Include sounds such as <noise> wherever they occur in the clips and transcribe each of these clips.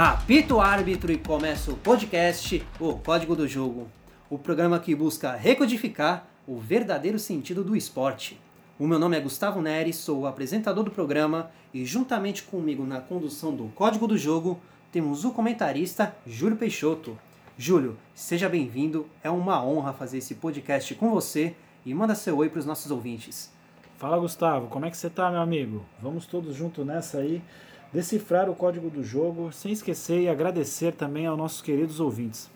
Apita o árbitro e começa o podcast O Código do Jogo, o programa que busca recodificar o verdadeiro sentido do esporte. O meu nome é Gustavo Neres, sou o apresentador do programa e juntamente comigo na condução do Código do Jogo temos o comentarista Júlio Peixoto. Júlio, seja bem-vindo, é uma honra fazer esse podcast com você e manda seu oi para os nossos ouvintes. Fala Gustavo, como é que você tá, meu amigo? Vamos todos juntos nessa aí decifrar o código do jogo, sem esquecer e agradecer também aos nossos queridos ouvintes.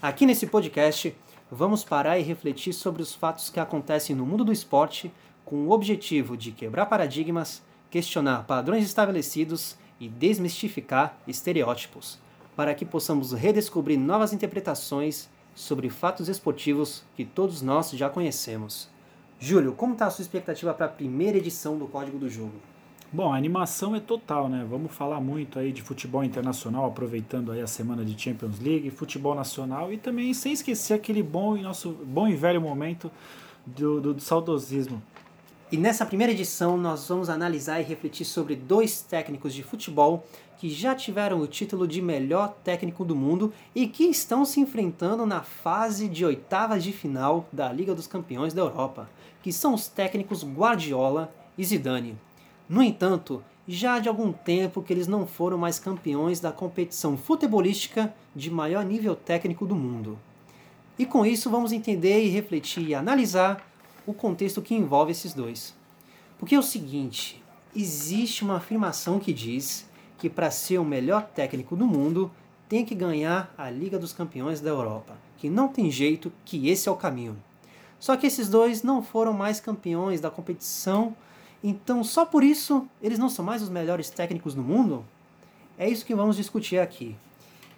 Aqui nesse podcast, vamos parar e refletir sobre os fatos que acontecem no mundo do esporte com o objetivo de quebrar paradigmas, questionar padrões estabelecidos e desmistificar estereótipos, para que possamos redescobrir novas interpretações sobre fatos esportivos que todos nós já conhecemos. Júlio, como está a sua expectativa para a primeira edição do Código do Jogo? Bom, a animação é total, né? Vamos falar muito aí de futebol internacional, aproveitando aí a semana de Champions League, futebol nacional e também sem esquecer aquele bom e nosso bom e velho momento do, do, do saudosismo. E nessa primeira edição nós vamos analisar e refletir sobre dois técnicos de futebol que já tiveram o título de melhor técnico do mundo e que estão se enfrentando na fase de oitavas de final da Liga dos Campeões da Europa, que são os técnicos Guardiola e Zidane. No entanto, já há de algum tempo que eles não foram mais campeões da competição futebolística de maior nível técnico do mundo. E com isso vamos entender e refletir e analisar o contexto que envolve esses dois. Porque é o seguinte, existe uma afirmação que diz que para ser o melhor técnico do mundo tem que ganhar a Liga dos Campeões da Europa, que não tem jeito, que esse é o caminho. Só que esses dois não foram mais campeões da competição então, só por isso, eles não são mais os melhores técnicos do mundo? É isso que vamos discutir aqui.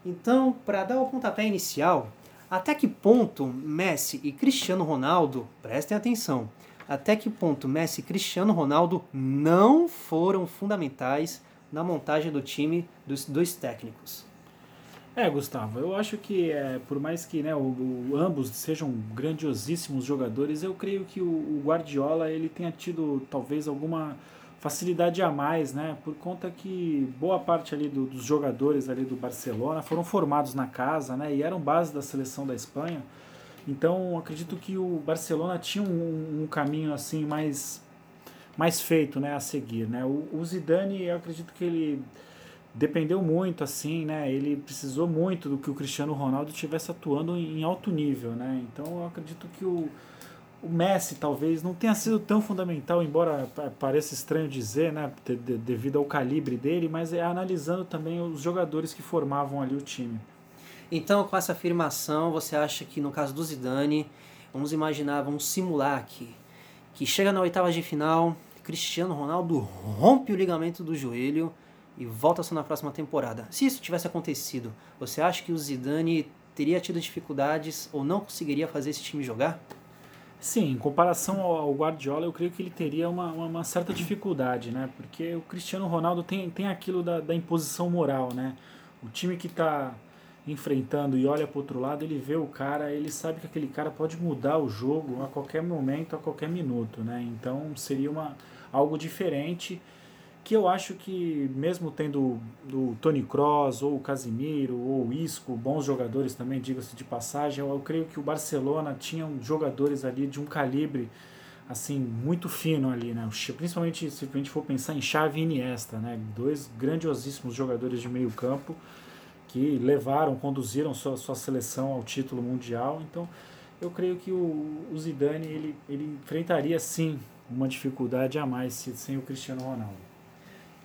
Então, para dar o pontapé inicial, até que ponto Messi e Cristiano Ronaldo, prestem atenção, até que ponto Messi e Cristiano Ronaldo não foram fundamentais na montagem do time dos dois técnicos? É, Gustavo, eu acho que é, por mais que né, o, o, ambos sejam grandiosíssimos jogadores, eu creio que o, o, Guardiola ele tenha tido talvez alguma facilidade a mais, né? Por conta que boa parte ali do, dos jogadores ali do Barcelona foram formados na casa, né? E eram base da seleção da Espanha. Então acredito que o Barcelona tinha um, um caminho assim mais mais feito, né, a seguir, né? O, Zidane, eu acredito que ele dependeu muito, assim, né? Ele precisou muito do que o Cristiano Ronaldo estivesse atuando em alto nível, né? Então eu acredito que o, o Messi talvez não tenha sido tão fundamental, embora pareça estranho dizer, né? Devido ao calibre dele, mas é analisando também os jogadores que formavam ali o time. Então, com essa afirmação, você acha que no caso do Zidane, vamos imaginar, vamos simular aqui, que chega na oitava de final, Cristiano Ronaldo rompe o ligamento do joelho e volta só na próxima temporada. Se isso tivesse acontecido, você acha que o Zidane teria tido dificuldades ou não conseguiria fazer esse time jogar? Sim, em comparação ao Guardiola, eu creio que ele teria uma, uma, certa dificuldade, né? Porque o Cristiano Ronaldo tem, tem aquilo da, da imposição moral, né? O time que está enfrentando e olha para outro lado, ele vê o cara, ele sabe que aquele cara pode mudar o jogo a qualquer momento, a qualquer minuto, né? Então seria uma, algo diferente que eu acho que mesmo tendo o Tony Kroos ou o Casimiro ou o Isco, bons jogadores também, diga-se de passagem, eu, eu, creio que o Barcelona tinha jogadores ali de um calibre assim muito fino ali, né? Principalmente se a gente for pensar em Xavi e Iniesta, né? Dois grandiosíssimos jogadores de meio campo que levaram, conduziram sua, sua seleção ao título mundial. Então, eu creio que o, o Zidane ele, ele enfrentaria sim uma dificuldade a mais sem o Cristiano Ronaldo.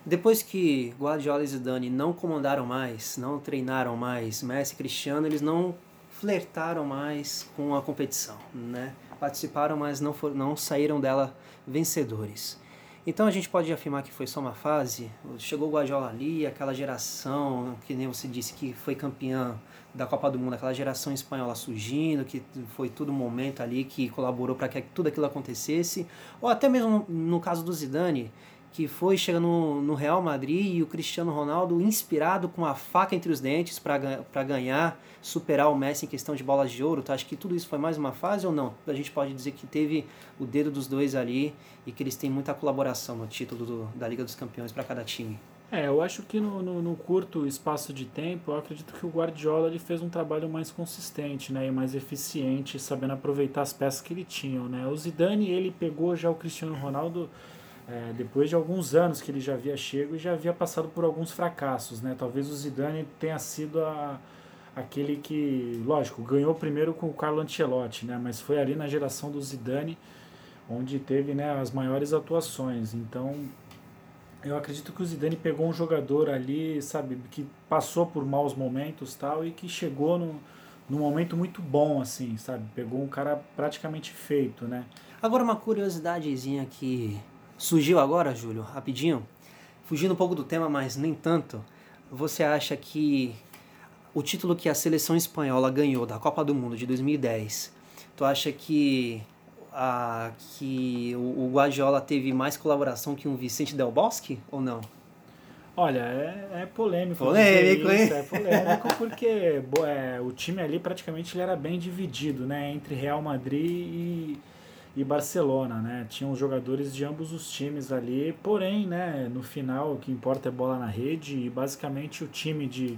Depois que Guardiola e Zidane não comandaram mais, não treinaram mais Messi e Cristiano, eles não flertaram mais com a competição, né? Participaram, mas não, for, não saíram dela vencedores. Então a gente pode afirmar que foi só uma fase. Chegou o Guardiola ali, aquela geração, que nem você disse, que foi campeã da Copa do Mundo, aquela geração espanhola surgindo, que foi todo momento ali que colaborou para que tudo aquilo acontecesse. Ou até mesmo no caso do Zidane, que foi chegar no, no Real Madrid e o Cristiano Ronaldo inspirado com a faca entre os dentes para ganhar, superar o Messi em questão de bolas de ouro. Tu acha que tudo isso foi mais uma fase ou não? A gente pode dizer que teve o dedo dos dois ali e que eles têm muita colaboração no título do, da Liga dos Campeões para cada time. É, eu acho que no, no, no, curto espaço de tempo, eu acredito que o Guardiola ele fez um trabalho mais consistente, né, e mais eficiente, sabendo aproveitar as peças que ele tinha, né. O Zidane, ele pegou já o Cristiano Ronaldo é, depois de alguns anos que ele já havia chego e já havia passado por alguns fracassos, né. Talvez o Zidane tenha sido a, aquele que, lógico, ganhou primeiro com o Carlo Ancelotti, né, mas foi ali na geração do Zidane onde teve, né, as maiores atuações. Então, eu acredito que o Zidane pegou um jogador ali, sabe, que passou por maus momentos tal e que chegou no, num momento muito bom, assim, sabe? Pegou um cara praticamente feito, né? Agora uma curiosidadezinha que surgiu agora, Júlio, rapidinho. Fugindo um pouco do tema, mas nem tanto. Você acha que o título que a seleção espanhola ganhou da Copa do Mundo de 2010, tu acha que a, que o, o Guardiola teve mais colaboração que um Vicente Del Bosque ou não? Olha, é, é polêmico. Polêmico, hein? É polêmico porque é, o time ali praticamente ele era bem dividido, né? Entre Real Madrid e, e Barcelona, né? Tinham jogadores de ambos os times ali, porém, né? No final, o que importa é bola na rede e basicamente o time de,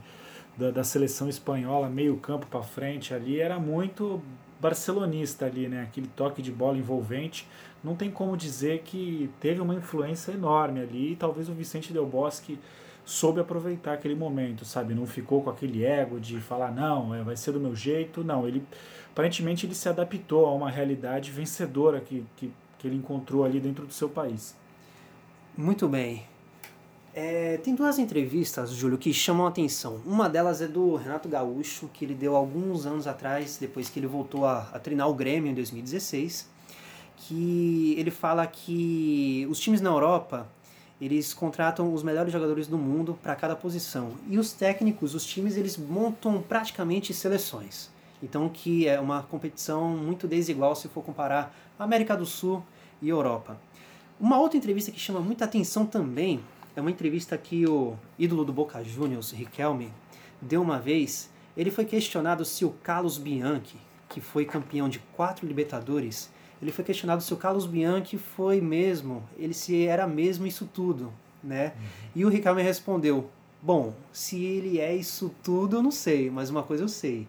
da, da seleção espanhola, meio campo para frente ali, era muito barcelonista ali, né? Aquele toque de bola envolvente. Não tem como dizer que teve uma influência enorme ali e talvez o Vicente Del Bosque soube aproveitar aquele momento, sabe? Não ficou com aquele ego de falar, não, é, vai ser do meu jeito. Não, ele aparentemente ele se adaptou a uma realidade vencedora que, que, que ele encontrou ali dentro do seu país. Muito bem. É, tem duas entrevistas, Júlio, que chamam a atenção. Uma delas é do Renato Gaúcho, que ele deu alguns anos atrás, depois que ele voltou a, a treinar o Grêmio em 2016, que ele fala que os times na Europa eles contratam os melhores jogadores do mundo para cada posição e os técnicos, os times, eles montam praticamente seleções. Então que é uma competição muito desigual se for comparar América do Sul e Europa. Uma outra entrevista que chama muita atenção também é uma entrevista que o ídolo do Boca Juniors, Riquelme, deu uma vez. Ele foi questionado se o Carlos Bianchi, que foi campeão de quatro Libertadores, ele foi questionado se o Carlos Bianchi foi mesmo, ele se era mesmo isso tudo, né? Uhum. E o Riquelme respondeu: Bom, se ele é isso tudo, eu não sei, mas uma coisa eu sei.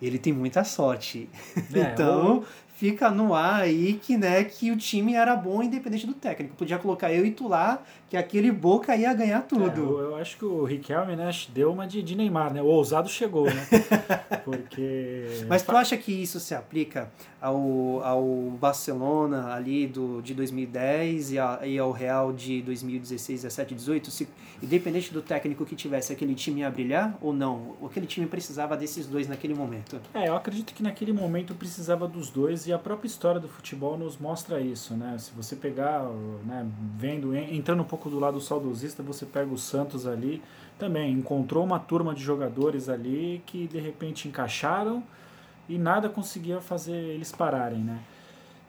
Ele tem muita sorte. É, <laughs> então, fica no ar aí que, né, que o time era bom independente do técnico. Podia colocar eu e tu lá, que aquele Boca ia ganhar tudo. É, eu, eu, acho que o Riquelme, né, deu uma de, de Neymar, né? O ousado chegou, né? <laughs> Porque... Mas tu acha que isso se aplica ao, ao Barcelona ali do, de 2010 e, a, e ao Real de 2016, 17, 18? Se, independente do técnico que tivesse, aquele time ia brilhar ou não? Aquele time precisava desses dois naquele momento? É, eu acredito que naquele momento precisava dos dois e a própria história do futebol nos mostra isso, né? Se você pegar, né, vendo, entrando um pouco do lado saudosista, você pega o Santos ali, também encontrou uma turma de jogadores ali que de repente encaixaram e nada conseguia fazer eles pararem, né?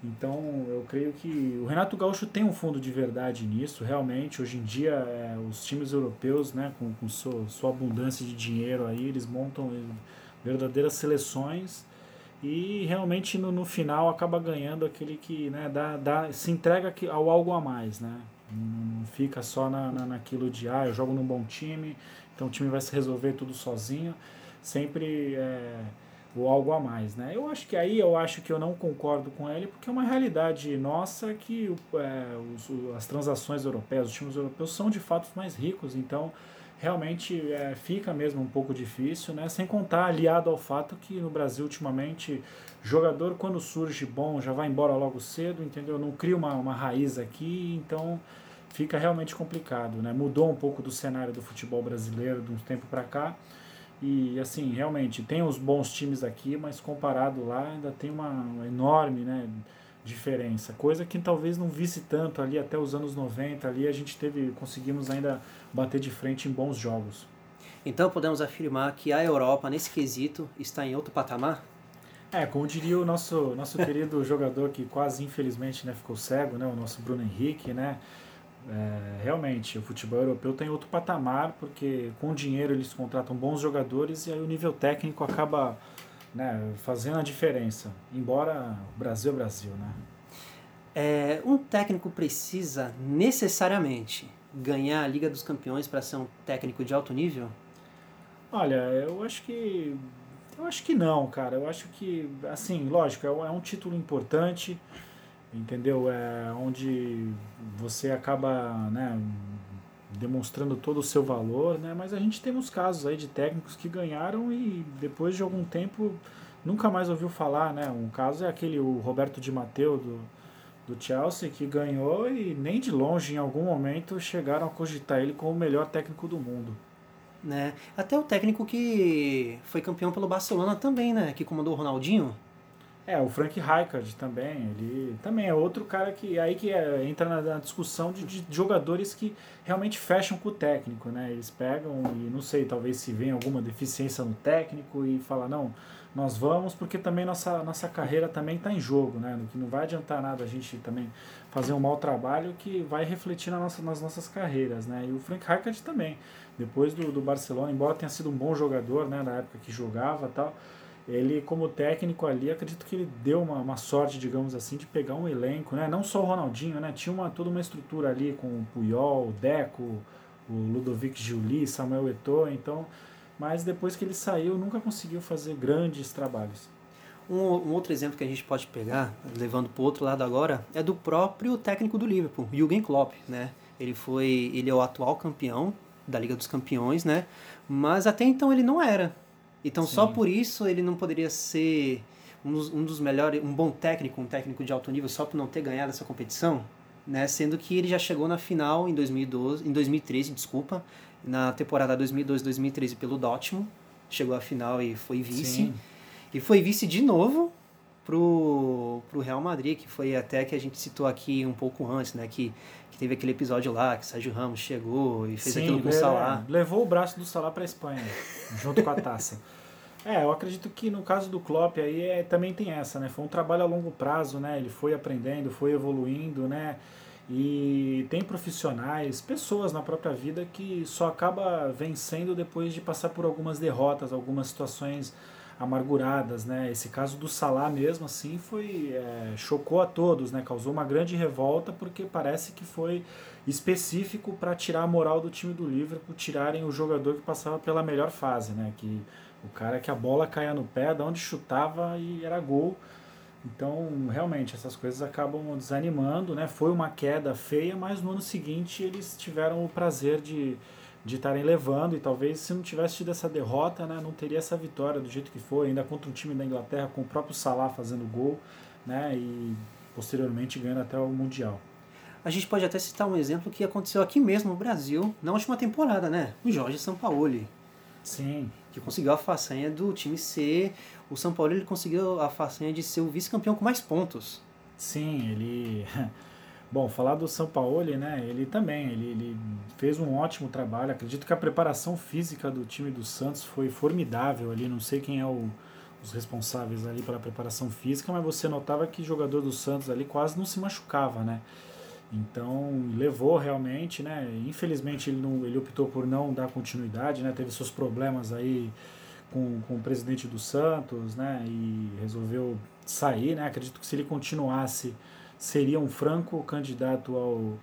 Então eu creio que o Renato Gaúcho tem um fundo de verdade nisso, realmente. Hoje em dia, é, os times europeus, né, com, com sua, abundância de dinheiro aí, eles montam verdadeiras seleções e realmente no, no final acaba ganhando aquele que né, dá, dá, se entrega ao algo a mais, né? Não fica só na, na, naquilo de ah, eu jogo num bom time, então o time vai se resolver tudo sozinho. Sempre é, o algo a mais, né? Eu acho que aí eu acho que eu não concordo com ele, porque é uma realidade nossa que é, os, as transações europeias, os times europeus são de fato mais ricos, então realmente é, fica mesmo um pouco difícil, né? Sem contar aliado ao fato que no Brasil ultimamente jogador quando surge bom já vai embora logo cedo, entendeu? Não cria uma, uma raiz aqui, então fica realmente complicado, né? Mudou um pouco do cenário do futebol brasileiro de um tempo para cá. E assim, realmente tem os bons times aqui, mas comparado lá ainda tem uma enorme, né, diferença. Coisa que talvez não visse tanto ali até os anos 90 ali a gente teve conseguimos ainda bater de frente em bons jogos. Então podemos afirmar que a Europa nesse quesito está em outro patamar? É, como diria o nosso nosso <laughs> querido jogador que quase infelizmente né, ficou cego, né, o nosso Bruno Henrique, né? É, realmente, o futebol europeu tem outro patamar, porque com dinheiro eles contratam bons jogadores e aí o nível técnico acaba né, fazendo a diferença. Embora o Brasil é Brasil, né? É, um técnico precisa necessariamente ganhar a Liga dos Campeões para ser um técnico de alto nível? Olha, eu acho que eu acho que não, cara. Eu acho que, assim, lógico, é, é um título importante, entendeu? É onde você acaba, né, demonstrando todo o seu valor, né? Mas a gente tem uns casos aí de técnicos que ganharam e depois de algum tempo nunca mais ouviu falar, né? Um caso é aquele o Roberto Di Matteo do, do Chelsea que ganhou e nem de longe em algum momento chegaram a cogitar ele como o melhor técnico do mundo. Né? Até o técnico que foi campeão pelo Barcelona também, né? Que comandou o Ronaldinho. É, o Frank Rijkaard também, ele também é outro cara que aí que é, entra na, na discussão de, de, jogadores que realmente fecham com o técnico, né? Eles pegam e não sei, talvez se vem alguma deficiência no técnico e fala não, nós vamos porque também nossa nossa carreira também está em jogo, né? Que não vai adiantar nada a gente também fazer um mau trabalho que vai refletir na nossa, nas nossas carreiras, né? E o Frank Rijkaard também, depois do, do Barcelona, embora tenha sido um bom jogador, né? Na época que jogava, tal ele como técnico ali, acredito que ele deu uma, uma sorte, digamos assim, de pegar um elenco, né? Não só o Ronaldinho, né? Tinha uma, toda uma estrutura ali com o Puyol, o Deco, o Ludovic Giuli, Samuel Eto'o, então... Mas depois que ele saiu, nunca conseguiu fazer grandes trabalhos. Um, um outro exemplo que a gente pode pegar, levando para o outro lado agora, é do próprio técnico do Liverpool, Jürgen Klopp, né? Ele foi, ele é o atual campeão da Liga dos Campeões, né? Mas até então ele não era. Então Sim. só por isso ele não poderia ser um dos, um dos, melhores, um bom técnico, um técnico de alto nível só por não ter ganhado essa competição, né? Sendo que ele já chegou na final em 2012, em 2013, desculpa, na temporada 2012-2013 pelo Dortmund, chegou à final e foi vice. Sim. E foi vice de novo pro, pro Real Madrid, que foi até que a gente citou aqui um pouco antes, né? Que, que teve aquele episódio lá que Sérgio Ramos chegou e fez Sim, aquilo com o Salah. Levou o braço do Salah para a Espanha, junto com a taça. <laughs> É, eu acredito que no caso do Klopp aí é, também tem essa, né? Foi um trabalho a longo prazo, né? Ele foi aprendendo, foi evoluindo, né? E tem profissionais, pessoas na própria vida que só acaba vencendo depois de passar por algumas derrotas, algumas situações amarguradas, né? Esse caso do Salah mesmo assim foi é, chocou a todos, né? Causou uma grande revolta porque parece que foi específico para tirar a moral do time do Liverpool, tirarem o jogador que passava pela melhor fase, né? Que o cara que a bola caía no pé, de onde chutava e era gol. Então, realmente, essas coisas acabam desanimando, né? Foi uma queda feia, mas no ano seguinte eles tiveram o prazer de de estarem levando e talvez se não tivesse tido essa derrota, né, não teria essa vitória do jeito que foi, ainda contra um time da Inglaterra com o próprio Salah fazendo gol, né, e posteriormente ganhando até o mundial. A gente pode até citar um exemplo que aconteceu aqui mesmo no Brasil, na última temporada, né? O Jorge Sampaoli. Sim. Que conseguiu a façanha do time ser. O São Paulo ele conseguiu a façanha de ser o vice-campeão com mais pontos. Sim, ele <laughs> Bom, falar do São Paulo, né? Ele também, ele, ele, fez um ótimo trabalho. Acredito que a preparação física do time do Santos foi formidável ali. Não sei quem é o, os responsáveis ali pela preparação física, mas você notava que o jogador do Santos ali quase não se machucava, né? Então levou realmente, né? Infelizmente ele, não, ele optou por não dar continuidade, né? Teve seus problemas aí com, com o presidente do Santos, né? E resolveu sair, né? Acredito que se ele continuasse seria um franco candidato ao,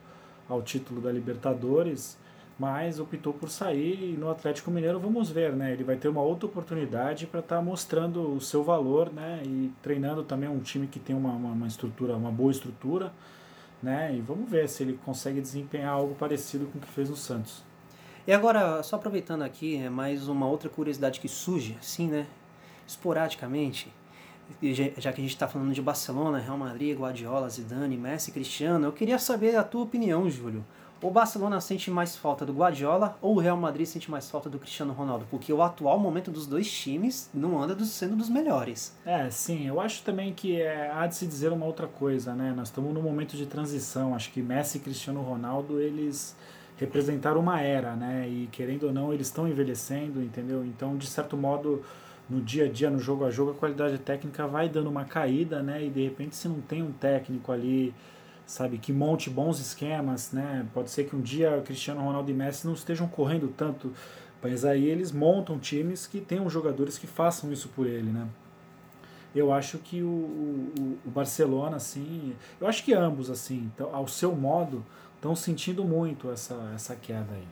ao título da Libertadores, mas optou por sair e no Atlético Mineiro vamos ver, né? Ele vai ter uma outra oportunidade para estar tá mostrando o seu valor, né? E treinando também um time que tem uma, uma, uma, estrutura, uma boa estrutura, né? E vamos ver se ele consegue desempenhar algo parecido com o que fez no Santos. E agora, só aproveitando aqui, é mais uma outra curiosidade que surge, assim, né? Esporadicamente, já que a gente está falando de Barcelona, Real Madrid, Guardiola, Zidane, Messi, Cristiano, eu queria saber a tua opinião, Júlio. O Barcelona sente mais falta do Guardiola ou o Real Madrid sente mais falta do Cristiano Ronaldo? Porque o atual momento dos dois times não anda sendo dos melhores. É, sim. Eu acho também que é, há de se dizer uma outra coisa, né? Nós estamos num momento de transição. Acho que Messi e Cristiano Ronaldo, eles representaram uma era, né? E querendo ou não, eles estão envelhecendo, entendeu? Então, de certo modo no dia a dia, no jogo a jogo, a qualidade técnica vai dando uma caída, né? E de repente se não tem um técnico ali, sabe, que monte bons esquemas, né? Pode ser que um dia Cristiano Ronaldo e Messi não estejam correndo tanto, mas aí eles montam times que tenham jogadores que façam isso por ele, né? eu acho que o, o, o Barcelona, assim, eu acho que ambos, assim, ao seu modo, estão sentindo muito essa, essa queda aí.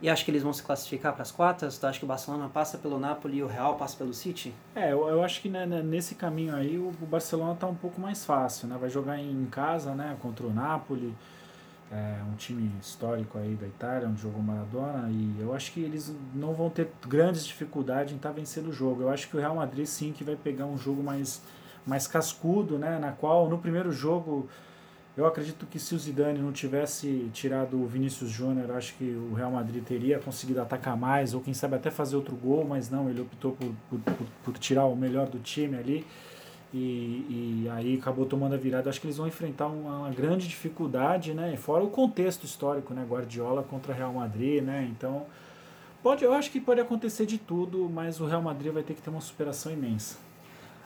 E acho que eles vão se classificar para as quartas? Tu acha que o Barcelona passa pelo Napoli e o Real passa pelo City? É, eu, eu acho que né, né nesse caminho aí o, Barcelona está um pouco mais fácil, né? Vai jogar em casa, né, contra o Napoli, é um time histórico aí da Itália, onde jogou Maradona, e eu acho que eles não vão ter grandes dificuldades em estar tá vencendo o jogo. Eu acho que o Real Madrid sim que vai pegar um jogo mais, mais cascudo, né, na qual no primeiro jogo eu acredito que se o Zidane não tivesse tirado o Vinícius Júnior, acho que o Real Madrid teria conseguido atacar mais, ou quem sabe até fazer outro gol, mas não, ele optou por, por, por, por tirar o melhor do time ali. E, e, aí acabou tomando a virada. Acho que eles vão enfrentar uma, uma, grande dificuldade, né? Fora o contexto histórico, né? Guardiola contra Real Madrid, né? Então, pode, eu acho que pode acontecer de tudo, mas o Real Madrid vai ter que ter uma superação imensa.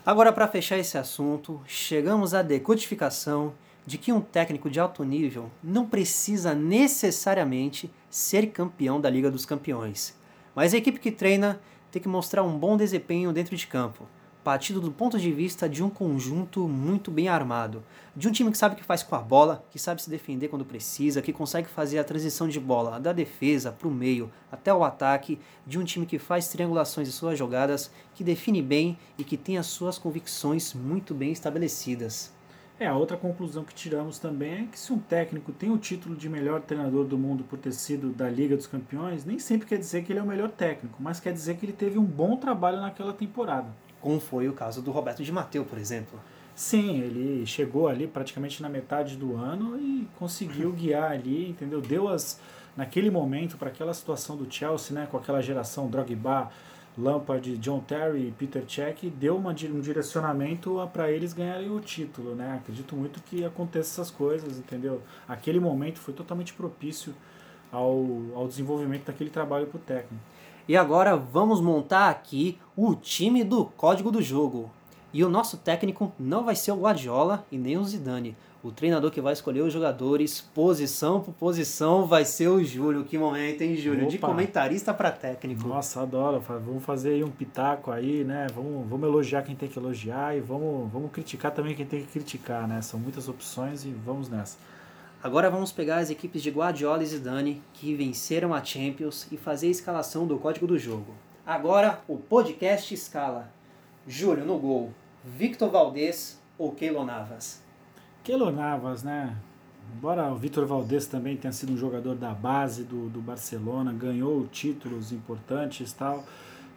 Agora, para fechar esse assunto, chegamos à decodificação de que um técnico de alto nível não precisa necessariamente ser campeão da Liga dos Campeões, mas a equipe que treina tem que mostrar um bom desempenho dentro de campo, partido do ponto de vista de um conjunto muito bem armado, de um time que sabe o que faz com a bola, que sabe se defender quando precisa, que consegue fazer a transição de bola da defesa para o meio até o ataque, de um time que faz triangulações de suas jogadas, que define bem e que tem as suas convicções muito bem estabelecidas. É, a outra conclusão que tiramos também é que se um técnico tem o título de melhor treinador do mundo por ter sido da Liga dos Campeões, nem sempre quer dizer que ele é o melhor técnico, mas quer dizer que ele teve um bom trabalho naquela temporada. Como foi o caso do Roberto Di Matteo, por exemplo. Sim, ele chegou ali praticamente na metade do ano e conseguiu <laughs> guiar ali, entendeu? Deu as naquele momento para aquela situação do Chelsea, né, com aquela geração Drogba, Lampard, John Terry e Peter Cech deu uma, um direcionamento para eles ganharem o título, né? Acredito muito que aconteça essas coisas, entendeu? Aquele momento foi totalmente propício ao, ao desenvolvimento daquele trabalho para o técnico. E agora vamos montar aqui o time do código do jogo. E o nosso técnico não vai ser o Guardiola e nem o Zidane. O treinador que vai escolher os jogadores, posição por posição, vai ser o Júlio. Que momento, hein, Júlio? Opa. De comentarista para técnico. Nossa, adoro. Vamos fazer aí um pitaco aí, né? Vamos, vamos elogiar quem tem que elogiar e vamos, vamos criticar também quem tem que criticar, né? São muitas opções e vamos nessa. Agora vamos pegar as equipes de Guardiola e Zidane que venceram a Champions e fazer a escalação do código do jogo. Agora o podcast escala. Júlio no gol, Victor Valdez ou Keylor Navas? Keylor Navas, né? Embora o Vitor Valdez também tenha sido um jogador da base do, do Barcelona, ganhou títulos importantes tal.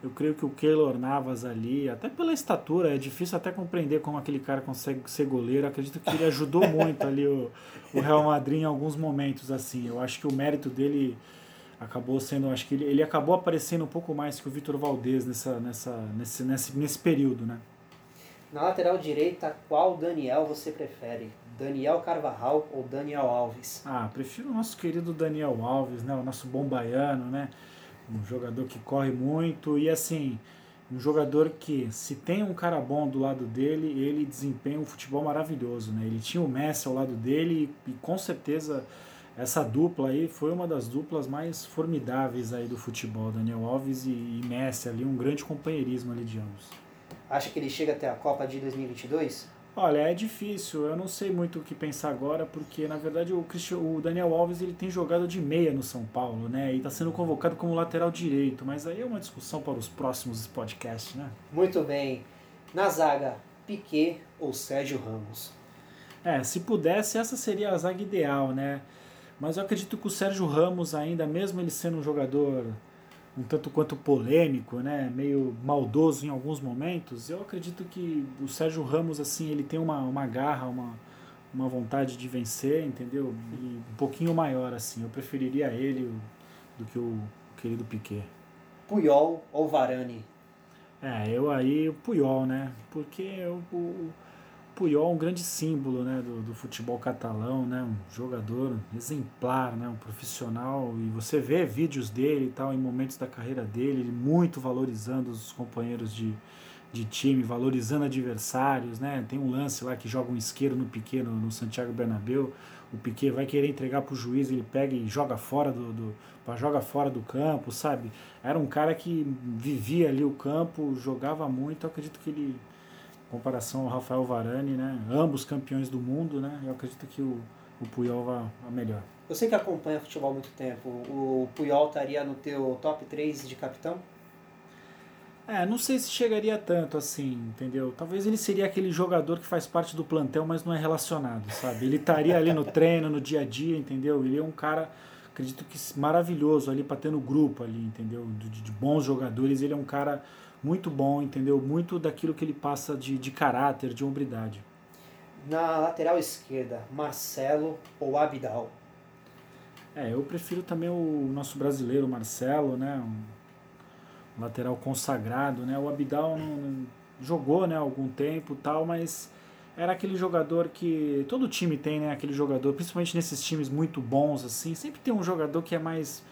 Eu creio que o Keylor Navas ali, até pela estatura, é difícil até compreender como aquele cara consegue ser goleiro. Acredito que ele ajudou <laughs> muito ali o, o Real Madrid em alguns momentos assim. Eu acho que o mérito dele acabou sendo, acho que ele, ele acabou aparecendo um pouco mais que o Vitor Valdez nessa, nessa, nesse, nesse, nesse período, né? Na lateral direita, qual Daniel você prefere? Daniel Carvajal ou Daniel Alves? Ah, prefiro o nosso querido Daniel Alves, né? O nosso bom baiano, né? Um jogador que corre muito e assim, um jogador que se tem um cara bom do lado dele, ele desempenha um futebol maravilhoso, né? Ele tinha o Messi ao lado dele e, e com certeza essa dupla aí foi uma das duplas mais formidáveis aí do futebol, Daniel Alves e, e Messi ali, um grande companheirismo ali de ambos. Acha que ele chega até a Copa de 2022? Olha, é difícil. Eu não sei muito o que pensar agora, porque na verdade o, o Daniel Alves ele tem jogado de meia no São Paulo, né? E está sendo convocado como lateral direito. Mas aí é uma discussão para os próximos podcasts, né? Muito bem. Na zaga, Piquet ou Sérgio Ramos? É, se pudesse, essa seria a zaga ideal, né? Mas eu acredito que o Sérgio Ramos, ainda mesmo ele sendo um jogador um tanto quanto polêmico, né, meio maldoso em alguns momentos, eu acredito que o Sérgio Ramos assim ele tem uma, uma garra, uma, uma vontade de vencer, entendeu? E um pouquinho maior assim. Eu preferiria ele do que o querido Piquet. Puyol ou Varane? É, eu aí o Puyol, né? Porque o, o Puyol um grande símbolo né, do, do, futebol catalão, né, um jogador exemplar, né, um profissional. E você vê vídeos dele e tal em momentos da carreira dele, ele muito valorizando os companheiros de, de time, valorizando adversários, né? Tem um lance lá que joga um isqueiro no Piquet no, Santiago Bernabéu, o Piquet vai querer entregar para o juiz, ele pega e joga fora do, do joga fora do campo, sabe? Era um cara que vivia ali o campo, jogava muito, acredito que ele comparação ao Rafael Varane, né? Ambos campeões do mundo, né? Eu acredito que o, o Puyol vá, vá melhor. Você que acompanha futebol há muito tempo, o Puyol estaria no teu top 3 de capitão? É, não sei se chegaria tanto assim, entendeu? Talvez ele seria aquele jogador que faz parte do plantel, mas não é relacionado, sabe? Ele estaria ali no treino, no dia a dia, entendeu? Ele é um cara, acredito que maravilhoso ali para ter no grupo ali, entendeu? De, de, bons jogadores, ele é um cara muito bom, entendeu? Muito daquilo que ele passa de, de caráter, de hombridade. Na lateral esquerda, Marcelo ou Abidal? É, eu prefiro também o nosso brasileiro Marcelo, né? Um, lateral consagrado, né? O Abidal não, não jogou, né, algum tempo, tal, mas era aquele jogador que todo time tem, né, aquele jogador, principalmente nesses times muito bons assim, sempre tem um jogador que é mais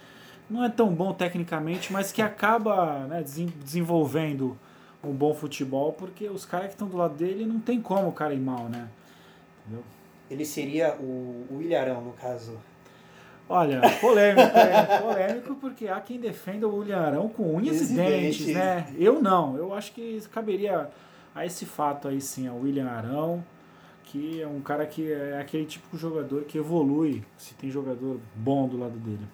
não é tão bom tecnicamente, mas que acaba, né, desenvolvendo um bom futebol, porque os caras que estão do lado dele não tem como o cara ir mal, né? Entendeu? Ele seria o, o Ilharão, no caso. Olha, polêmico, é, <laughs> polêmico porque há quem defenda o William Arão com unhas e dentes, né? Eu não, eu acho que caberia a esse fato aí sim, ao William Arão, que é um cara que é aquele tipo de jogador que evolui se tem jogador bom do lado dele.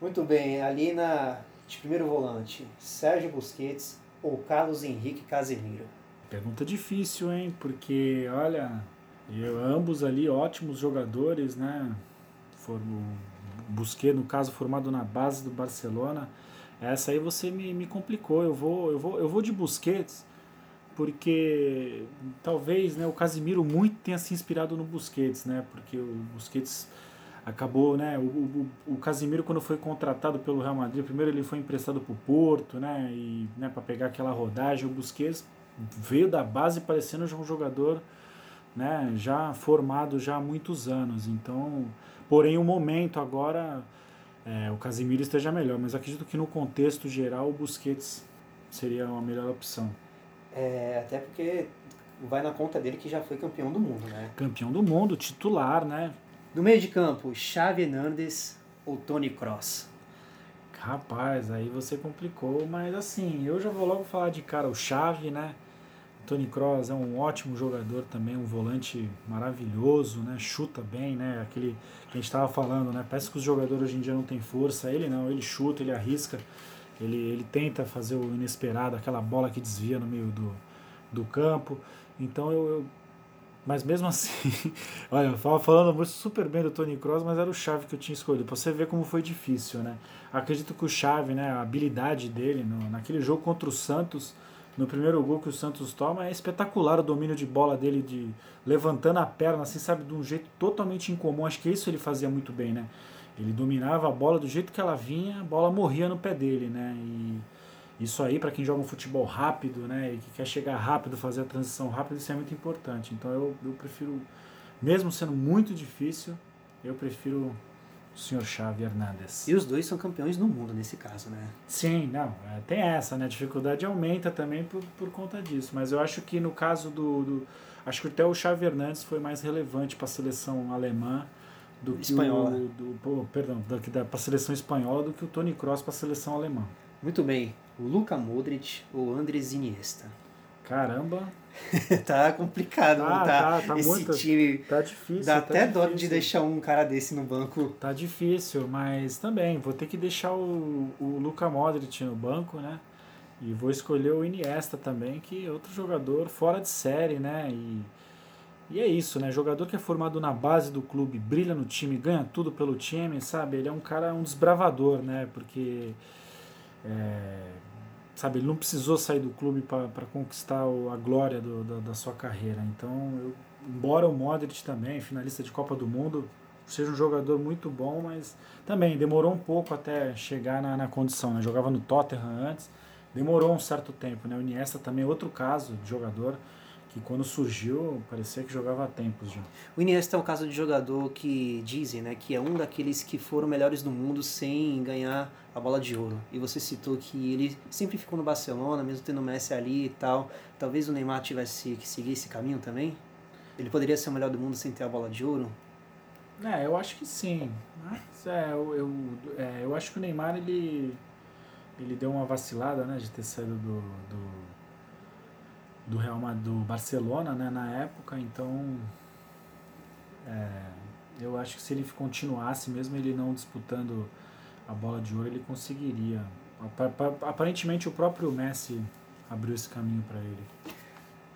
Muito bem, ali na de primeiro volante, Sérgio Busquets ou Carlos Henrique Casemiro? Pergunta difícil, hein? Porque, olha, eu, ambos ali ótimos jogadores, né? Foram Busquets, no caso, formado na base do Barcelona. Essa aí você me, me complicou. Eu vou, eu, vou, eu vou de Busquets, porque talvez né, o Casimiro muito tenha se inspirado no Busquets, né? Porque o Busquets acabou, né? O, o, o Casimiro quando foi contratado pelo Real Madrid, primeiro ele foi emprestado para o Porto, né? E né, para pegar aquela rodagem, o Busquets veio da base parecendo um jogador, né? Já formado já há muitos anos. Então Porém, o momento agora, é, o Casimiro esteja melhor, mas acredito que no contexto geral o Busquets seria uma melhor opção. É, até porque vai na conta dele que já foi campeão do mundo, né? Campeão do mundo, titular, né? No meio de campo, Xavi Hernandes ou Tony Cross? Rapaz, aí você complicou, mas assim, eu já vou logo falar de cara o Xavi, né? Tony Kroos é um ótimo jogador também, um volante maravilhoso, né? Chuta bem, né? Aquele que a gente estava falando, né? Parece que os jogadores hoje em dia não têm força. Ele não, ele chuta, ele arrisca, ele, ele tenta fazer o inesperado, aquela bola que desvia no meio do, do campo. Então eu, eu mas mesmo assim, <laughs> olha, eu estava falando super bem do Tony Kroos, mas era o Chave que eu tinha escolhido. Pra você ver como foi difícil, né? Acredito que o Chave, né, a habilidade dele no, naquele jogo contra o Santos, no primeiro gol que o Santos toma, é espetacular o domínio de bola dele, de levantando a perna, assim, sabe, de um jeito totalmente incomum. Acho que isso ele fazia muito bem, né? Ele dominava a bola do jeito que ela vinha, a bola morria no pé dele, né? E isso aí, para quem joga um futebol rápido, né, e que quer chegar rápido, fazer a transição rápida, isso é muito importante. Então eu, eu prefiro, mesmo sendo muito difícil, eu prefiro o senhor Xavi Hernandes. E os dois são campeões do mundo nesse caso, né? Sim, não, é, tem essa, né? A dificuldade aumenta também por, por conta disso. Mas eu acho que no caso do. do acho que até o Xavi Hernandes foi mais relevante para a seleção alemã do que espanhola. o. Do, pô, perdão, para a seleção espanhola do que o Tony Kroos para a seleção alemã. Muito bem. O Luka Modric ou Andres Iniesta? Caramba, <laughs> tá complicado tá, tá, tá esse muito, time. Tá difícil. Dá tá até difícil. dó de deixar um cara desse no banco. Tá difícil, mas também vou ter que deixar o, o Luka Modric no banco, né? E vou escolher o Iniesta também, que é outro jogador fora de série, né? E, e é isso, né? Jogador que é formado na base do clube, brilha no time, ganha tudo pelo time, sabe? Ele é um cara, um desbravador, né? Porque é, sabe, ele não precisou sair do clube para conquistar a glória do, da, da, sua carreira. Então, eu, embora o Modric também, finalista de Copa do Mundo, seja um jogador muito bom, mas também demorou um pouco até chegar na, na condição. Né? Jogava no Tottenham antes, demorou um certo tempo. Né? O Iniesta também é outro caso de jogador que quando surgiu parecia que jogava há tempos já. O Iniesta é um caso de jogador que dizem, né, que é um daqueles que foram melhores do mundo sem ganhar a bola de ouro. E você citou que ele sempre ficou no Barcelona, mesmo tendo o Messi ali e tal. Talvez o Neymar tivesse que seguir esse caminho também? Ele poderia ser o melhor do mundo sem ter a bola de ouro? É, eu acho que sim. Mas é, eu, eu, é, eu acho que o Neymar ele, ele deu uma vacilada, né, de ter saído do, do do Real do Barcelona, né, na época, então é, eu acho que se ele continuasse, mesmo ele não disputando a bola de ouro, ele conseguiria. Aparentemente o próprio Messi abriu esse caminho para ele.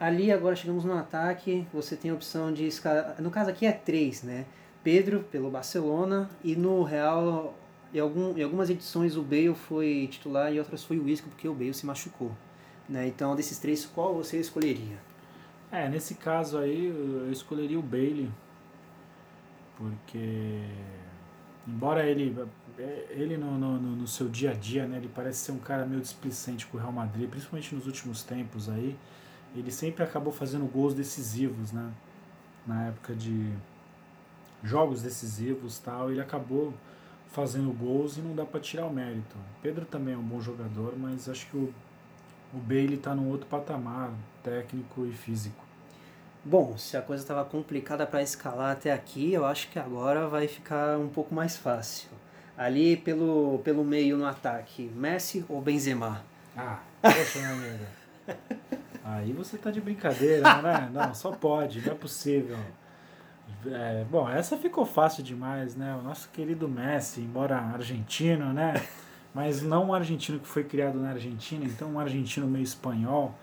Ali agora chegamos no ataque, você tem a opção de escalar, no caso aqui é três, né? Pedro pelo Barcelona e no Real em, algum, em algumas edições o Bale foi titular e outras foi o Isco porque o Bale se machucou. Né? Então, desses três, qual você escolheria? É, nesse caso aí, eu escolheria o Bailey, porque embora ele ele no, no, no, seu dia a dia, né, ele parece ser um cara meio displicente com o Real Madrid, principalmente nos últimos tempos aí, ele sempre acabou fazendo gols decisivos, né, na época de jogos decisivos tal, ele acabou fazendo gols e não dá para tirar o mérito. Pedro também é um bom jogador, mas acho que o o Bailey está num outro patamar técnico e físico. Bom, se a coisa estava complicada para escalar até aqui, eu acho que agora vai ficar um pouco mais fácil. Ali pelo, pelo meio no ataque, Messi ou Benzema? Ah, poxa, meu amigo. Aí você tá de brincadeira, né? Não, só pode, não é possível. É, bom, essa ficou fácil demais, né? O nosso querido Messi, embora argentino, né? Mas não um argentino que foi criado na Argentina, então um argentino meio espanhol,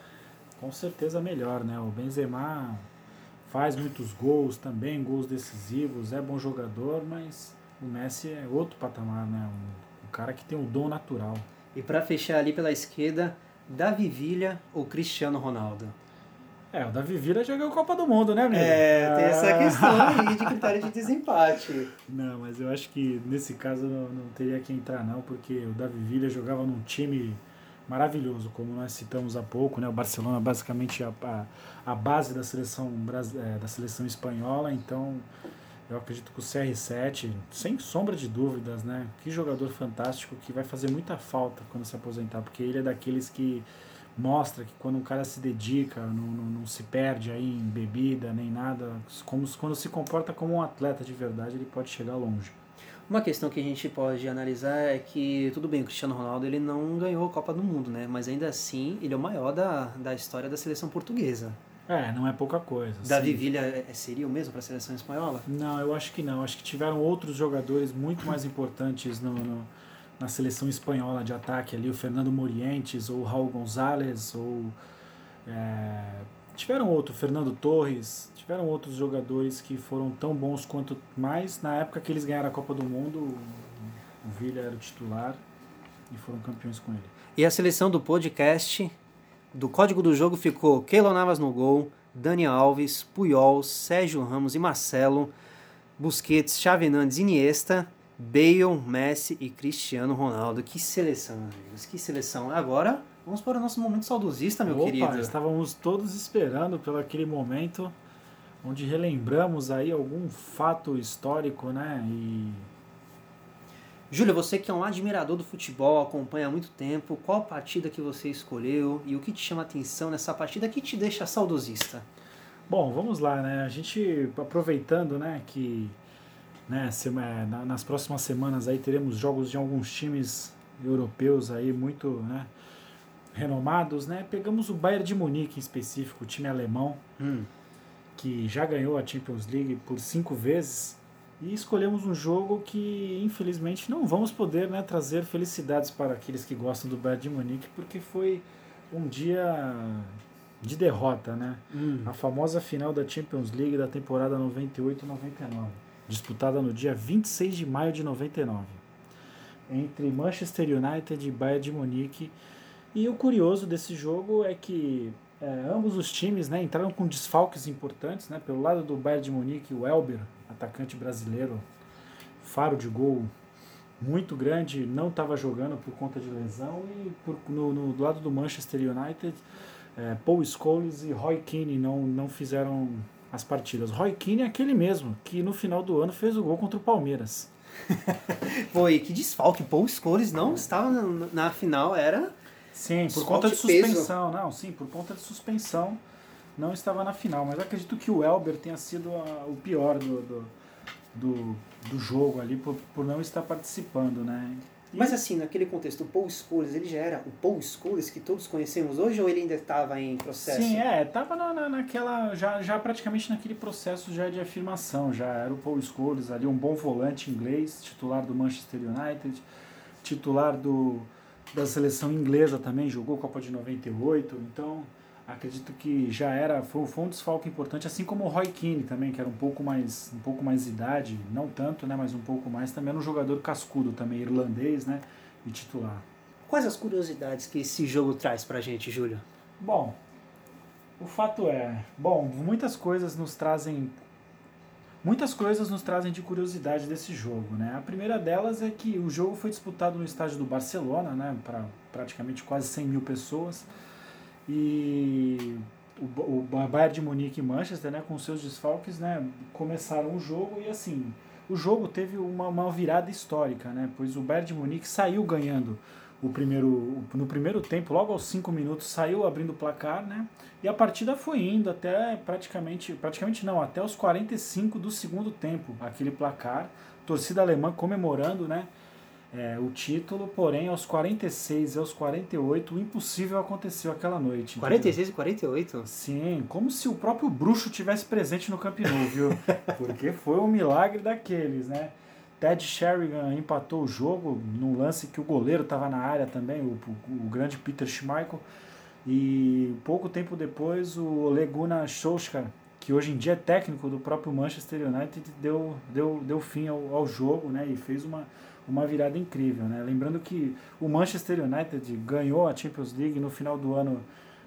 com certeza melhor, né? O Benzema faz muitos gols também, gols decisivos, é bom jogador, mas o Messi é outro patamar, né? Um, um cara que tem o um dom natural. E para fechar ali pela esquerda, Davi Villa ou Cristiano Ronaldo? É, o Davi Villa já ganhou Copa do Mundo, né, amigo? É, tem essa ah. questão <laughs> aí de critério de desempate. Não, mas eu acho que nesse caso não, não teria que entrar, não, porque o Davi Villa jogava num time maravilhoso, como nós citamos há pouco, né? O Barcelona basicamente a, a, a base da seleção, é, da seleção espanhola, então eu acredito que o CR7, sem sombra de dúvidas, né? Que jogador fantástico que vai fazer muita falta quando se aposentar, porque ele é daqueles que mostra que quando um cara se dedica, não, não, não, se perde aí em bebida nem nada, como, quando se comporta como um atleta de verdade, ele pode chegar longe. Uma questão que a gente pode analisar é que, tudo bem, o Cristiano Ronaldo ele não ganhou a Copa do Mundo, né? Mas ainda assim, ele é o maior da, da história da seleção portuguesa. É, não é pouca coisa. Davi Villa é, é, seria o mesmo para a seleção espanhola? Não, eu acho que não. Acho que tiveram outros jogadores muito mais importantes no, no na seleção espanhola de ataque ali, o Fernando Morientes ou o Raul Gonzalez, ou é, tiveram outro, Fernando Torres, tiveram outros jogadores que foram tão bons quanto mais na época que eles ganharam a Copa do Mundo, o Villa era o titular e foram campeões com ele. E a seleção do podcast do Código do Jogo ficou Keylor Navas no gol, Dani Alves, Puyol, Sérgio Ramos e Marcelo, Busquets, Xavi Hernandes, Iniesta, Bale, Messi e Cristiano Ronaldo. Que seleção, amigos, que seleção. Agora, vamos para o nosso momento saudosista, meu Opa, querido. Estávamos todos esperando pelo aquele momento onde relembramos aí algum fato histórico, né? E Júlia, você que é um admirador do futebol, acompanha há muito tempo, qual partida que você escolheu e o que te chama atenção nessa partida que te deixa saudosista? Bom, vamos lá, né? A gente aproveitando, né, que né, nas próximas semanas aí teremos jogos de alguns times europeus aí muito né, renomados, né? Pegamos o Bayern de Munique em específico, o time alemão, hum. que já ganhou a Champions League por cinco vezes e escolhemos um jogo que infelizmente não vamos poder né, trazer felicidades para aqueles que gostam do Bayern de Munique porque foi um dia de derrota, né? Hum. A famosa final da Champions League da temporada 98-99 disputada no dia 26 de maio de 99, entre Manchester United e Bayern de Munique. E o curioso desse jogo é que é, ambos os times né, entraram com desfalques importantes. Né? Pelo lado do Bayern de Munique, o Elber, atacante brasileiro, faro de gol muito grande, não estava jogando por conta de lesão. E por, no, no, do lado do Manchester United, é, Paul Scholes e Roy Keane não, não fizeram as partidas. Roy Keane é aquele mesmo que no final do ano fez o gol contra o Palmeiras. <laughs> Foi, que desfalque. Paul Scholes não estava na, na final, era. Sim, por conta de suspensão. Não, sim, por conta de suspensão não estava na final. Mas acredito que o Elber tenha sido a, o pior do, do, do, do, jogo ali por, por não estar participando, né? Mas assim, naquele contexto, o Paul Scholes, ele já era o Paul Scholes que todos conhecemos hoje ou ele ainda estava em processo? Sim, é, estava na, na, naquela, já, já praticamente naquele processo já de afirmação, já era o Paul Scholes ali, um bom volante inglês, titular do Manchester United, titular do, da seleção inglesa também, jogou Copa de 98, então acredito que já era foi, foi um desfalque importante, assim como o Roy Keane também, que era um pouco mais um pouco mais idade, não tanto, né, mas um pouco mais, também era um jogador cascudo também irlandês, né, e titular. Quais as curiosidades que esse jogo traz pra gente, Júlio? Bom, o fato é, bom, muitas coisas nos trazem muitas coisas nos trazem de curiosidade desse jogo, né? A primeira delas é que o jogo foi disputado no estádio do Barcelona, né, para praticamente quase 100 mil pessoas e o, o Bayern de Munique e Manchester, né, com seus desfalques, né, começaram o jogo e assim, o jogo teve uma, uma virada histórica, né, pois o Bayern de Munique saiu ganhando o primeiro, no primeiro tempo, logo aos 5 minutos, saiu abrindo o placar, né, e a partida foi indo até praticamente, praticamente não, até os 45 do segundo tempo, aquele placar, torcida alemã comemorando, né, é, o título, porém, aos 46 e aos 48, o impossível aconteceu aquela noite. 46 e 48? Sim, como se o próprio bruxo tivesse presente no Camp Nou, viu? <laughs> Porque foi um milagre daqueles, né? Ted Sheringham empatou o jogo num lance que o goleiro estava na área também, o, o, o, grande Peter Schmeichel. E pouco tempo depois, o Leguna Solskjaer, que hoje em dia é técnico do próprio Manchester United, deu, deu, deu fim ao, ao jogo né? e fez uma uma virada incrível, né? Lembrando que o Manchester United ganhou a Champions League no final do ano,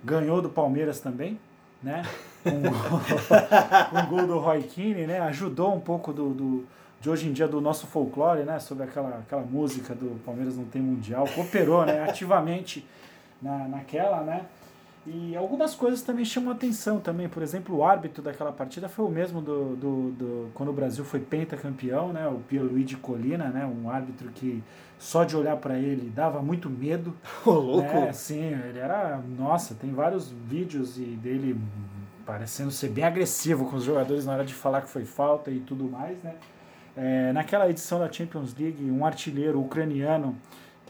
ganhou do Palmeiras também, né? Um gol, <laughs> um gol do Roy Keane, né? Ajudou um pouco do, do, de hoje em dia do nosso folclore, né? Sobre aquela, aquela música do Palmeiras não tem mundial, cooperou, né? Ativamente na, naquela, né? E algumas coisas também chamam atenção também. Por exemplo, o árbitro daquela partida foi o mesmo do, do, do quando o Brasil foi pentacampeão, né? O Pierluigi Colina, né? Um árbitro que só de olhar para ele dava muito medo. <laughs> Ô, louco! É, sim, ele era... Nossa, tem vários vídeos e dele parecendo ser bem agressivo com os jogadores na hora de falar que foi falta e tudo mais, né? É, naquela edição da Champions League, um artilheiro ucraniano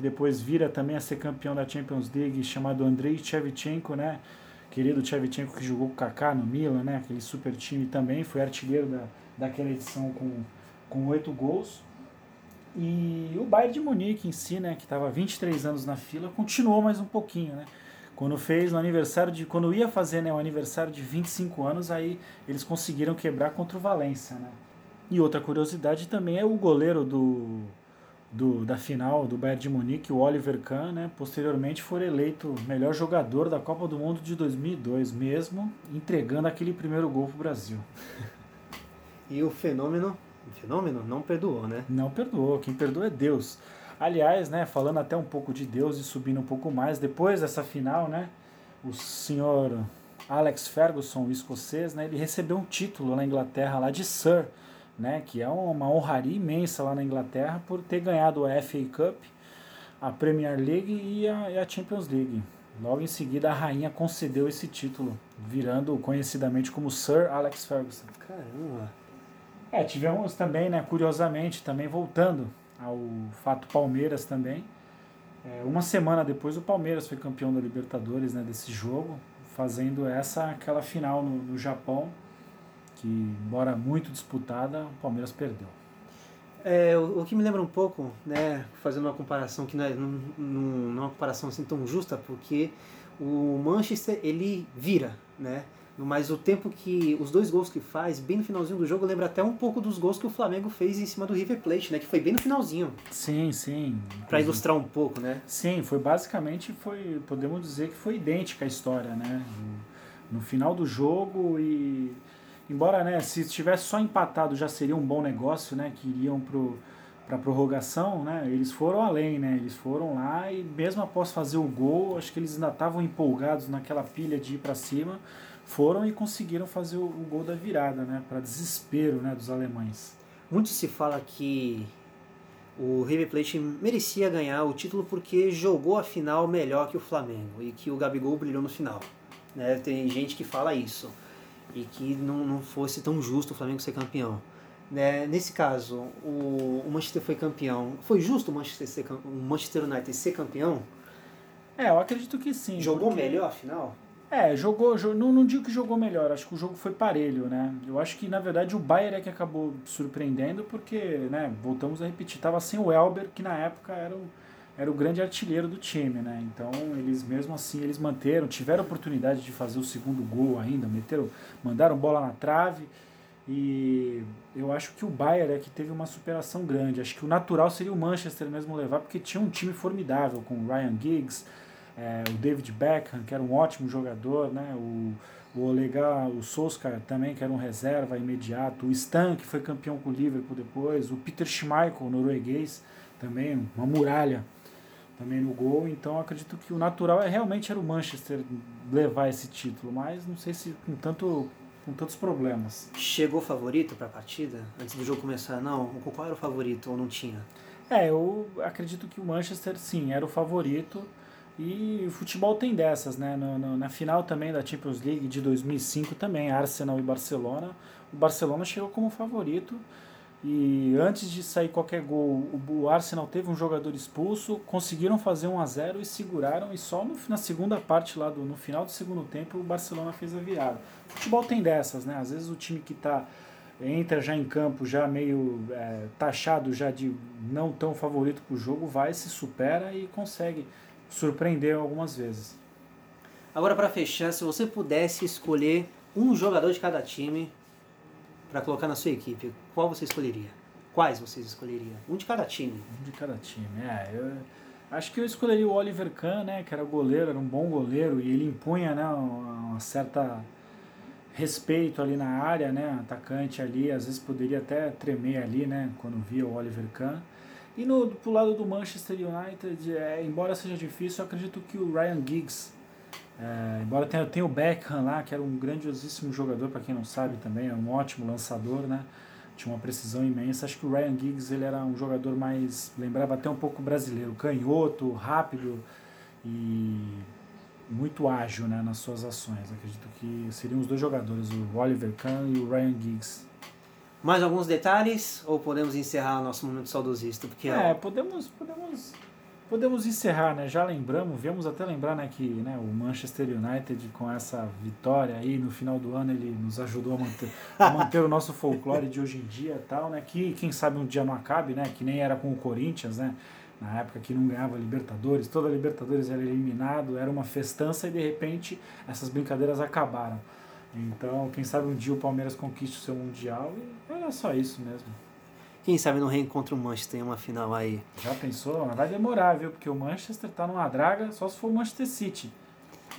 que depois vira também a ser campeão da Champions League, chamado Andrei Shevchenko, né? Querido Shevchenko que jogou com o Kaká no Milan, né? Aquele super time também, foi artilheiro da, daquela edição com com oito gols. E o Bayern de Munique em si, né, que estava 23 anos na fila, continuou mais um pouquinho, né? Quando fez no aniversário de quando ia fazer, né, o aniversário de 25 anos, aí eles conseguiram quebrar contra o Valência, né? E outra curiosidade também é o goleiro do do, da final do Bayern de Munique, o Oliver Kahn, né, posteriormente foi eleito melhor jogador da Copa do Mundo de 2002, mesmo entregando aquele primeiro gol para o Brasil. E o fenômeno, o fenômeno não perdoou, né? Não perdoou, quem perdoa é Deus. Aliás, né, falando até um pouco de Deus e subindo um pouco mais, depois dessa final, né, o senhor Alex Ferguson, o escocês, né, ele recebeu um título na Inglaterra lá de Sir, né, que é uma honraria imensa lá na Inglaterra por ter ganhado a FA Cup, a Premier League e a, e a Champions League. Logo em seguida, a rainha concedeu esse título, virando conhecidamente como Sir Alex Ferguson. Caramba! É, tivemos também, né, curiosamente, também voltando ao fato Palmeiras também. É, uma semana depois, o Palmeiras foi campeão da Libertadores né, desse jogo, fazendo essa aquela final no, no Japão que, embora muito disputada, o Palmeiras perdeu. É, o, o, que me lembra um pouco, né, fazendo uma comparação que não é, não, não é uma comparação assim tão justa, porque o Manchester ele vira, né? Mas o tempo que os dois gols que faz, bem no finalzinho do jogo, lembra até um pouco dos gols que o Flamengo fez em cima do River Plate, né? Que foi bem no finalzinho. Sim, sim. Para ilustrar um pouco, né? Sim, foi basicamente foi, podemos dizer que foi idêntica a história, né? No final do jogo e Embora, né, se estivesse só empatado já seria um bom negócio, né, que iriam pro para prorrogação, né? Eles foram além, né? Eles foram lá e mesmo após fazer o gol, acho que eles ainda estavam empolgados naquela pilha de ir para cima, foram e conseguiram fazer o, o gol da virada, né? Para desespero, né, dos alemães. Muito se fala que o River Plate merecia ganhar o título porque jogou a final melhor que o Flamengo e que o Gabigol brilhou no final. Né? Tem gente que fala isso e que não, não fosse tão justo o Flamengo ser campeão. Né? Nesse caso, o, o, Manchester foi campeão. Foi justo o Manchester, ser, o Manchester United ser campeão? É, eu acredito que sim. Jogou porque... melhor, afinal? É, jogou, não, não digo que jogou melhor, acho que o jogo foi parelho, né? Eu acho que, na verdade, o Bayern é que acabou surpreendendo, porque, né, voltamos a repetir, estava sem o Elber, que na época era o, era o grande artilheiro do time, né? Então, eles mesmo assim, eles manteram, tiveram oportunidade de fazer o segundo gol ainda, meteram, mandaram bola na trave, e eu acho que o Bayern é que teve uma superação grande. Acho que o natural seria o Manchester mesmo levar, porque tinha um time formidável, com o Ryan Giggs, é, o David Beckham, que era um ótimo jogador, né? o, o Olega, o Solskjaer também, que era um reserva imediato, o Stan, que foi campeão com o Liverpool depois, o Peter Schmeichel, norueguês, também uma muralha também no gol, então acredito que o natural é realmente era o Manchester levar esse título, mas não sei se com tanto com tantos problemas. Chegou favorito para a partida antes do jogo começar? Não, qual era o favorito ou não tinha? É, eu acredito que o Manchester sim era o favorito e o futebol tem dessas, né? No, no, na final também da Champions League de 2005 também, Arsenal e Barcelona. O Barcelona chegou como favorito e antes de sair qualquer gol, o Arsenal teve um jogador expulso, conseguiram fazer 1 a 0 e seguraram e só no, na segunda parte lá do no final do segundo tempo o Barcelona fez a virada. O futebol tem dessas, né? Às vezes o time que está entra já em campo já meio é, taxado já de não tão favorito para o jogo, vai se supera e consegue surpreender algumas vezes. Agora para fechar, se você pudesse escolher um jogador de cada time para colocar na sua equipe, qual você escolheria? Quais vocês escolheriam? Um de cada time. Um de cada time, é. Eu acho que eu escolheria o Oliver Kahn, né, que era goleiro, era um bom goleiro e ele impunha, né, uma certa respeito ali na área, né, atacante ali, às vezes poderia até tremer ali, né, quando via o Oliver Kahn. E no pro lado do Manchester United, é, embora seja difícil, eu acredito que o Ryan Giggs, é, embora tenha, tenha o Beckham lá, que era um grandiosíssimo jogador, para quem não sabe também, é um ótimo lançador, né? Tinha uma precisão imensa. Acho que o Ryan Giggs ele era um jogador mais. lembrava até um pouco brasileiro, canhoto, rápido e muito ágil né, nas suas ações. Acredito que seriam os dois jogadores, o Oliver Kahn e o Ryan Giggs. Mais alguns detalhes ou podemos encerrar nosso momento saudosista? Porque é, podemos, podemos, podemos encerrar, né? Já lembramos, viemos até lembrar, né, que né, o Manchester United com essa vitória aí no final do ano ele nos ajudou a manter, a manter o nosso folclore de hoje em dia, tal, né? Que quem sabe um dia não acabe, né? Que nem era com o Corinthians, né? Na época que não ganhava Libertadores, toda Libertadores era eliminado, era uma festança e de repente essas brincadeiras acabaram. Então, quem sabe um dia o Palmeiras conquiste o seu Mundial e era só isso mesmo. Quem sabe não reencontra o Manchester em uma final aí. Já pensou? Vai demorar, viu? Porque o Manchester tá numa draga só se for o Manchester City.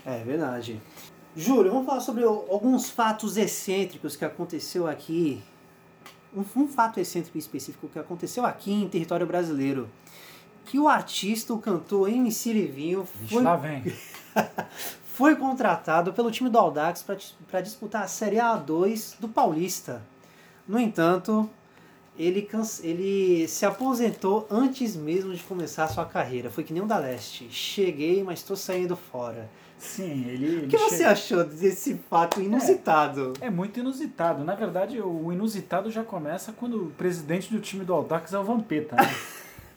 É verdade. Júlio, vamos falar sobre alguns fatos excêntricos que aconteceu aqui. Um, um fato excêntrico específico que aconteceu aqui em território brasileiro. Que o artista, o cantor MC Livinho... Vixe, foi... lá vem. <laughs> foi contratado pelo time do Audax para disputar a Série A2 do Paulista. No entanto, ele, ele se aposentou antes mesmo de começar a sua carreira. Foi que nem o da Leste. Cheguei, mas estou saindo fora. Sim, ele. O que você achou desse fato inusitado? É, é, muito inusitado. Na verdade, o inusitado já começa quando o presidente do time do Audax é o Vampeta. Né?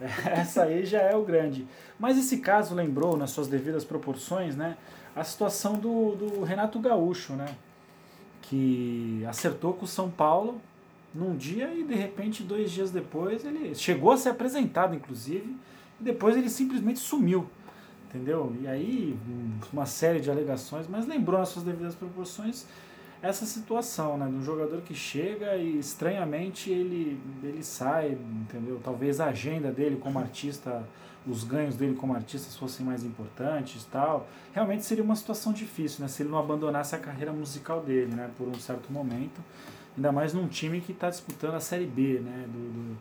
<laughs> Essa aí já é o grande. Mas esse caso lembrou, nas suas devidas proporções, né? a situação do, do Renato Gaúcho, né? Que acertou com o São Paulo num dia e de repente, dois dias depois, ele chegou a ser apresentado, inclusive, e depois ele simplesmente sumiu. Entendeu? E aí, uma série de alegações, mas lembrou nas suas devidas proporções essa situação, né? De um jogador que chega e estranhamente ele, ele sai, entendeu? Talvez a agenda dele como artista os ganhos dele como artista fossem mais importantes tal. Realmente seria uma situação difícil, né? Se ele não abandonasse a carreira musical dele, né? Por um certo momento. Ainda mais num time que está disputando a Série B, né? Do, do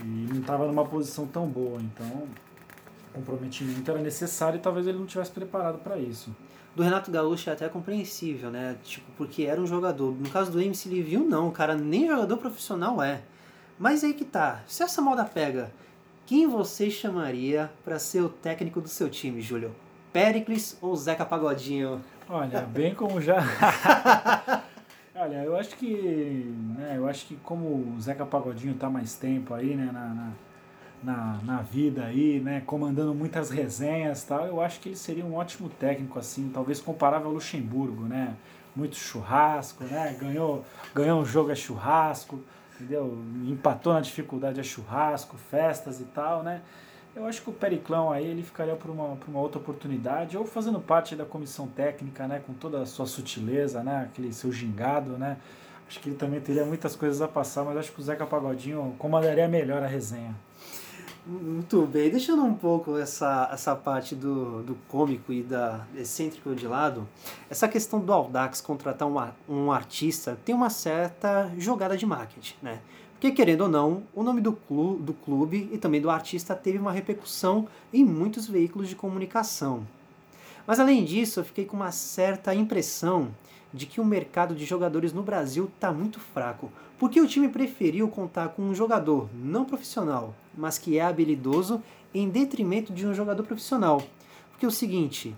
e não estava numa posição tão boa. Então, o comprometimento era necessário e talvez ele não tivesse preparado para isso. Do Renato Gaúcho é até compreensível, né? Tipo, porque era um jogador. No caso do MC Livinho, não, o cara nem jogador profissional é. Mas aí que tá. Se essa moda pega, quem você chamaria para ser o técnico do seu time, Júlio? Pericles ou Zeca Pagodinho? Olha, bem como já. <laughs> Olha, eu acho que. Né, eu acho que como o Zeca Pagodinho tá mais tempo aí, né, na, na, na, na vida aí, né, comandando muitas resenhas tal, eu acho que ele seria um ótimo técnico, assim, talvez comparável ao Luxemburgo, né? Muito churrasco, né? Ganhou, ganhou um jogo a churrasco, entendeu? Empatou na dificuldade a churrasco, festas e tal, né? Eu acho que o Periclão aí ele ficaria por uma, por uma outra oportunidade, ou fazendo parte da comissão técnica, né, com toda a sua sutileza, né, aquele seu gingado, né. Acho que ele também teria muitas coisas a passar, mas acho que o Zeca Pagodinho comandaria melhor a resenha. Muito bem, deixando um pouco essa, essa parte do, do cômico e da excêntrico de lado, essa questão do Audax contratar um, um artista tem uma certa jogada de marketing, né? Porque, querendo ou não, o nome do clube, do clube e também do artista teve uma repercussão em muitos veículos de comunicação. Mas além disso, eu fiquei com uma certa impressão de que o mercado de jogadores no Brasil está muito fraco, porque o time preferiu contar com um jogador não profissional, mas que é habilidoso, em detrimento de um jogador profissional. Porque é o seguinte,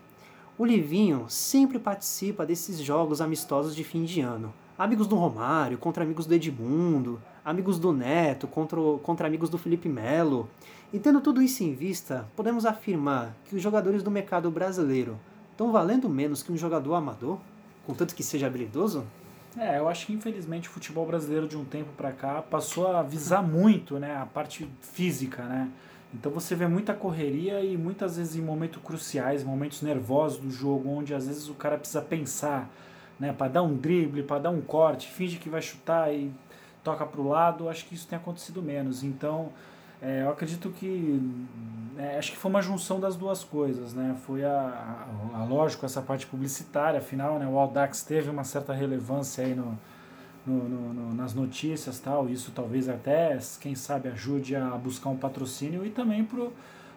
o Livinho sempre participa desses jogos amistosos de fim de ano. Amigos do Romário contra amigos do Edmundo, amigos do Neto contra, contra amigos do Felipe Melo. E tendo tudo isso em vista, podemos afirmar que os jogadores do mercado brasileiro estão valendo menos que um jogador amador, contanto que seja habilidoso? É, eu acho que infelizmente o futebol brasileiro de um tempo para cá passou a visar muito, né, a parte física, né? Então você vê muita correria e muitas vezes em momentos cruciais, momentos nervosos do jogo, onde às vezes o cara precisa pensar, né, para dar um drible, para dar um corte, finge que vai chutar e toca para o lado, acho que isso tem acontecido menos. Então, é, eu acredito que é, acho que foi uma junção das duas coisas, né? Foi a, a, a, lógico essa parte publicitária, afinal, né? O Audax teve uma certa relevância aí no, no, no, no, nas notícias tal. Isso talvez até, quem sabe, ajude a buscar um patrocínio e também pro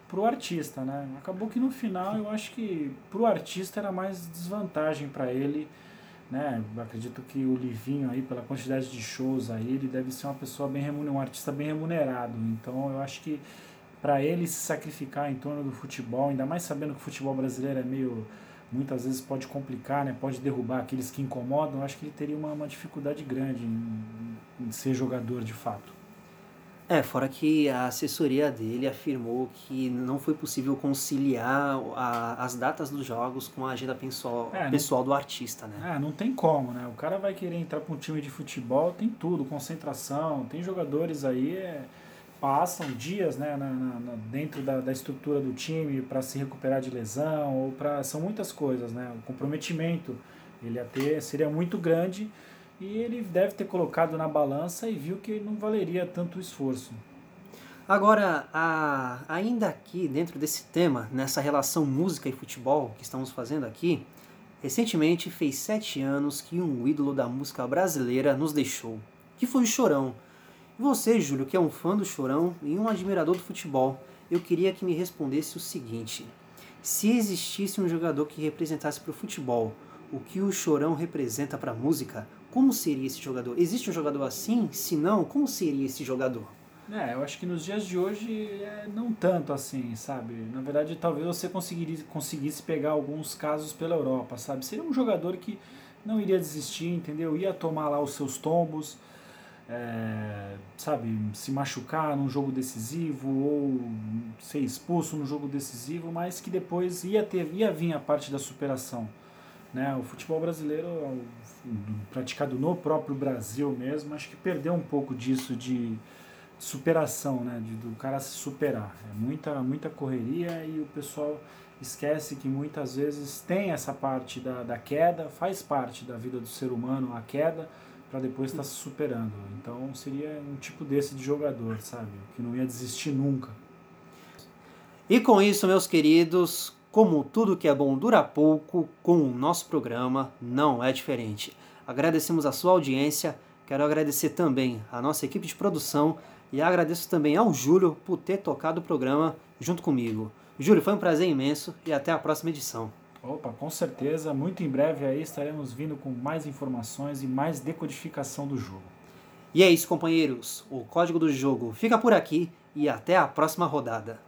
pro artista, né? Acabou que no final eu acho que pro artista era mais desvantagem para ele né? Acredito que o Livinho aí, pela quantidade de shows aí, ele deve ser uma pessoa bem remunerada, um artista bem remunerado. Então eu acho que para ele se sacrificar em torno do futebol, ainda mais sabendo que o futebol brasileiro é meio muitas vezes pode complicar, né? Pode derrubar aqueles que incomodam. Eu acho que ele teria uma, uma dificuldade grande em, em ser jogador de fato. É, fora que a assessoria dele afirmou que não foi possível conciliar a, as datas dos jogos com a agenda pessoal, é, pessoal do artista, né? É, não tem como, né? O cara vai querer entrar para um time de futebol, tem tudo, concentração, tem jogadores aí, é, passam dias né, na, na, dentro da, da estrutura do time para se recuperar de lesão, ou para são muitas coisas, né? O comprometimento ele até seria muito grande e ele deve ter colocado na balança e viu que não valeria tanto esforço. Agora, a, ainda aqui dentro desse tema, nessa relação música e futebol que estamos fazendo aqui, recentemente fez sete anos que um ídolo da música brasileira nos deixou, que foi o Chorão. E você, Júlio, que é um fã do Chorão e um admirador do futebol, eu queria que me respondesse o seguinte: se existisse um jogador que representasse para o futebol o que o Chorão representa para a música, como seria esse jogador? Existe um jogador assim? Se não, como seria esse jogador? É, eu acho que nos dias de hoje é não tanto assim, sabe? Na verdade, talvez você conseguiria, conseguisse pegar alguns casos pela Europa, sabe? Seria um jogador que não iria desistir, entendeu? Ia tomar lá os seus tombos, é, sabe? Se machucar num jogo decisivo ou ser expulso num jogo decisivo, mas que depois ia, ter, ia vir a parte da superação. Né? O futebol brasileiro, praticado no próprio Brasil mesmo, acho que perdeu um pouco disso de superação, né? de, do cara se superar. É muita, muita correria e o pessoal esquece que muitas vezes tem essa parte da, da queda, faz parte da vida do ser humano a queda, para depois estar tá se superando. Então seria um tipo desse de jogador, sabe? Que não ia desistir nunca. E com isso, meus queridos, como tudo que é bom dura pouco, com o nosso programa não é diferente. Agradecemos a sua audiência, Quero agradecer também a nossa equipe de produção e agradeço também ao Júlio por ter tocado o programa junto comigo. Júlio, foi um prazer imenso e até a próxima edição. Opa, com certeza. Muito em breve aí estaremos vindo com mais informações e mais decodificação do jogo. E é isso, companheiros. O código do jogo fica por aqui e até a próxima rodada.